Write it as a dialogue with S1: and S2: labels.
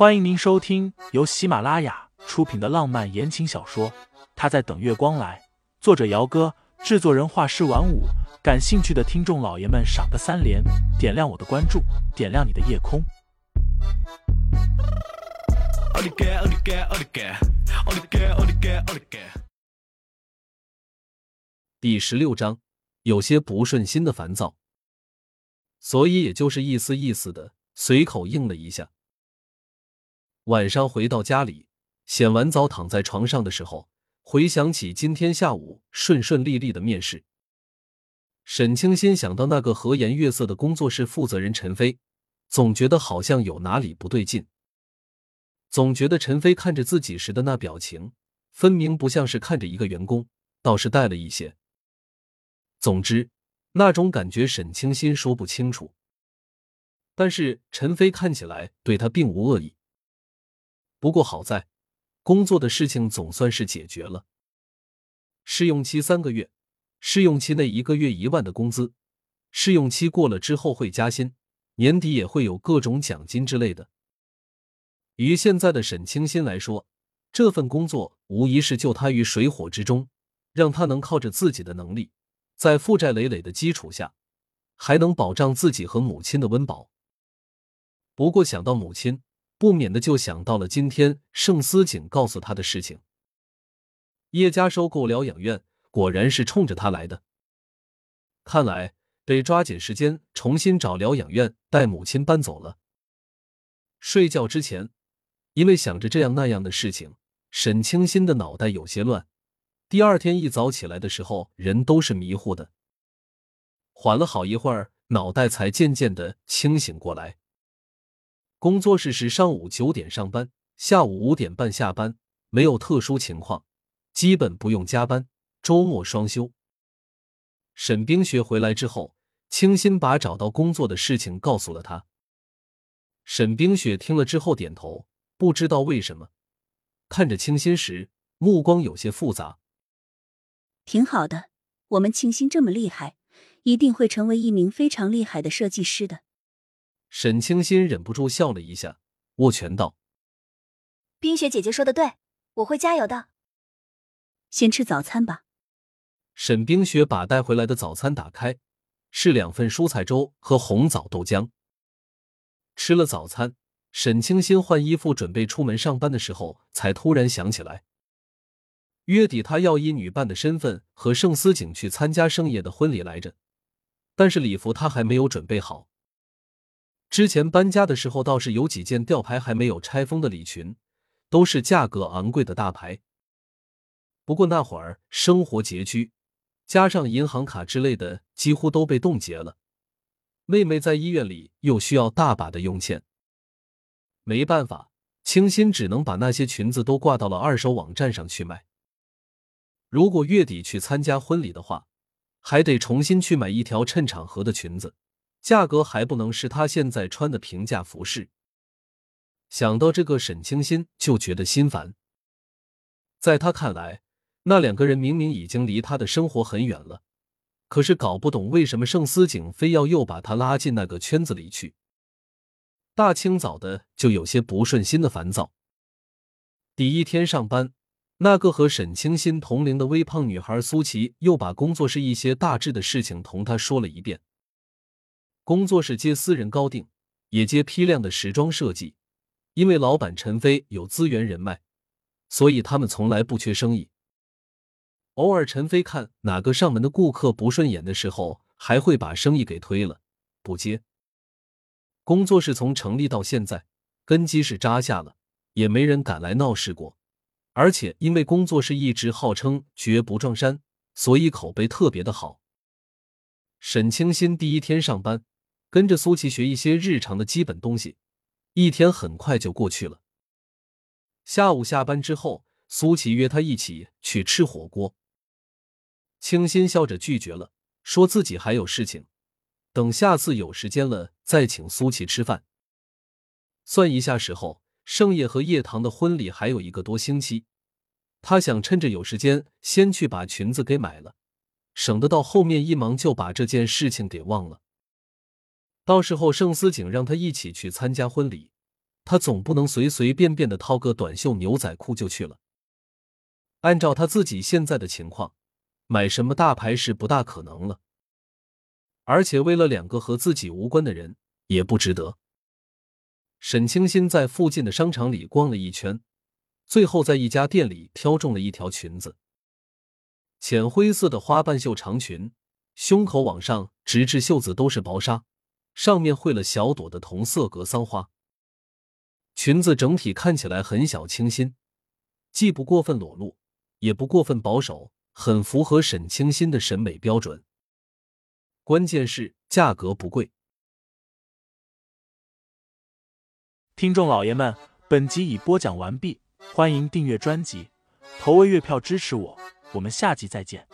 S1: 欢迎您收听由喜马拉雅出品的浪漫言情小说《他在等月光来》，作者：姚哥，制作人：画师晚舞。感兴趣的听众老爷们，赏个三连，点亮我的关注，点亮你的夜空。
S2: 第十六章，有些不顺心的烦躁，所以也就是意思意思的随口应了一下。晚上回到家里，洗完澡躺在床上的时候，回想起今天下午顺顺利利的面试，沈清心想到那个和颜悦色的工作室负责人陈飞，总觉得好像有哪里不对劲。总觉得陈飞看着自己时的那表情，分明不像是看着一个员工，倒是带了一些。总之，那种感觉沈清心说不清楚。但是陈飞看起来对他并无恶意。不过好在，工作的事情总算是解决了。试用期三个月，试用期内一个月一万的工资，试用期过了之后会加薪，年底也会有各种奖金之类的。于现在的沈清新来说，这份工作无疑是救他于水火之中，让他能靠着自己的能力，在负债累累的基础下，还能保障自己和母亲的温饱。不过想到母亲，不免的就想到了今天盛思景告诉他的事情。叶家收购疗养院，果然是冲着他来的。看来得抓紧时间重新找疗养院带母亲搬走了。睡觉之前，因为想着这样那样的事情，沈清新的脑袋有些乱。第二天一早起来的时候，人都是迷糊的。缓了好一会儿，脑袋才渐渐的清醒过来。工作室是上午九点上班，下午五点半下班，没有特殊情况，基本不用加班，周末双休。沈冰雪回来之后，清新把找到工作的事情告诉了他。沈冰雪听了之后点头，不知道为什么，看着清新时目光有些复杂。
S3: 挺好的，我们清新这么厉害，一定会成为一名非常厉害的设计师的。
S2: 沈清新忍不住笑了一下，握拳道：“
S4: 冰雪姐姐说的对，我会加油的。
S3: 先吃早餐吧。”
S2: 沈冰雪把带回来的早餐打开，是两份蔬菜粥和红枣豆浆。吃了早餐，沈清新换衣服准备出门上班的时候，才突然想起来，月底他要以女伴的身份和盛思景去参加盛野的婚礼来着，但是礼服他还没有准备好。之前搬家的时候，倒是有几件吊牌还没有拆封的礼裙，都是价格昂贵的大牌。不过那会儿生活拮据，加上银行卡之类的几乎都被冻结了。妹妹在医院里又需要大把的用钱，没办法，清新只能把那些裙子都挂到了二手网站上去卖。如果月底去参加婚礼的话，还得重新去买一条衬场合的裙子。价格还不能是他现在穿的平价服饰。想到这个，沈清新就觉得心烦。在他看来，那两个人明明已经离他的生活很远了，可是搞不懂为什么盛思景非要又把他拉进那个圈子里去。大清早的就有些不顺心的烦躁。第一天上班，那个和沈清新同龄的微胖女孩苏琪又把工作室一些大致的事情同他说了一遍。工作室接私人高定，也接批量的时装设计。因为老板陈飞有资源人脉，所以他们从来不缺生意。偶尔陈飞看哪个上门的顾客不顺眼的时候，还会把生意给推了，不接。工作室从成立到现在，根基是扎下了，也没人敢来闹事过。而且因为工作室一直号称绝不撞衫，所以口碑特别的好。沈清新第一天上班。跟着苏琪学一些日常的基本东西，一天很快就过去了。下午下班之后，苏琪约他一起去吃火锅。清新笑着拒绝了，说自己还有事情，等下次有时间了再请苏琪吃饭。算一下时候，盛夜和叶棠的婚礼还有一个多星期，他想趁着有时间先去把裙子给买了，省得到后面一忙就把这件事情给忘了。到时候，盛思景让他一起去参加婚礼，他总不能随随便便的掏个短袖牛仔裤就去了。按照他自己现在的情况，买什么大牌是不大可能了。而且为了两个和自己无关的人，也不值得。沈清新在附近的商场里逛了一圈，最后在一家店里挑中了一条裙子，浅灰色的花瓣袖长裙，胸口往上直至袖子都是薄纱，上面绘了小朵的同色格桑花。裙子整体看起来很小清新，既不过分裸露，也不过分保守，很符合沈清新的审美标准。关键是价格不贵。
S1: 听众老爷们，本集已播讲完毕，欢迎订阅专辑，投喂月票支持我，我们下集再见。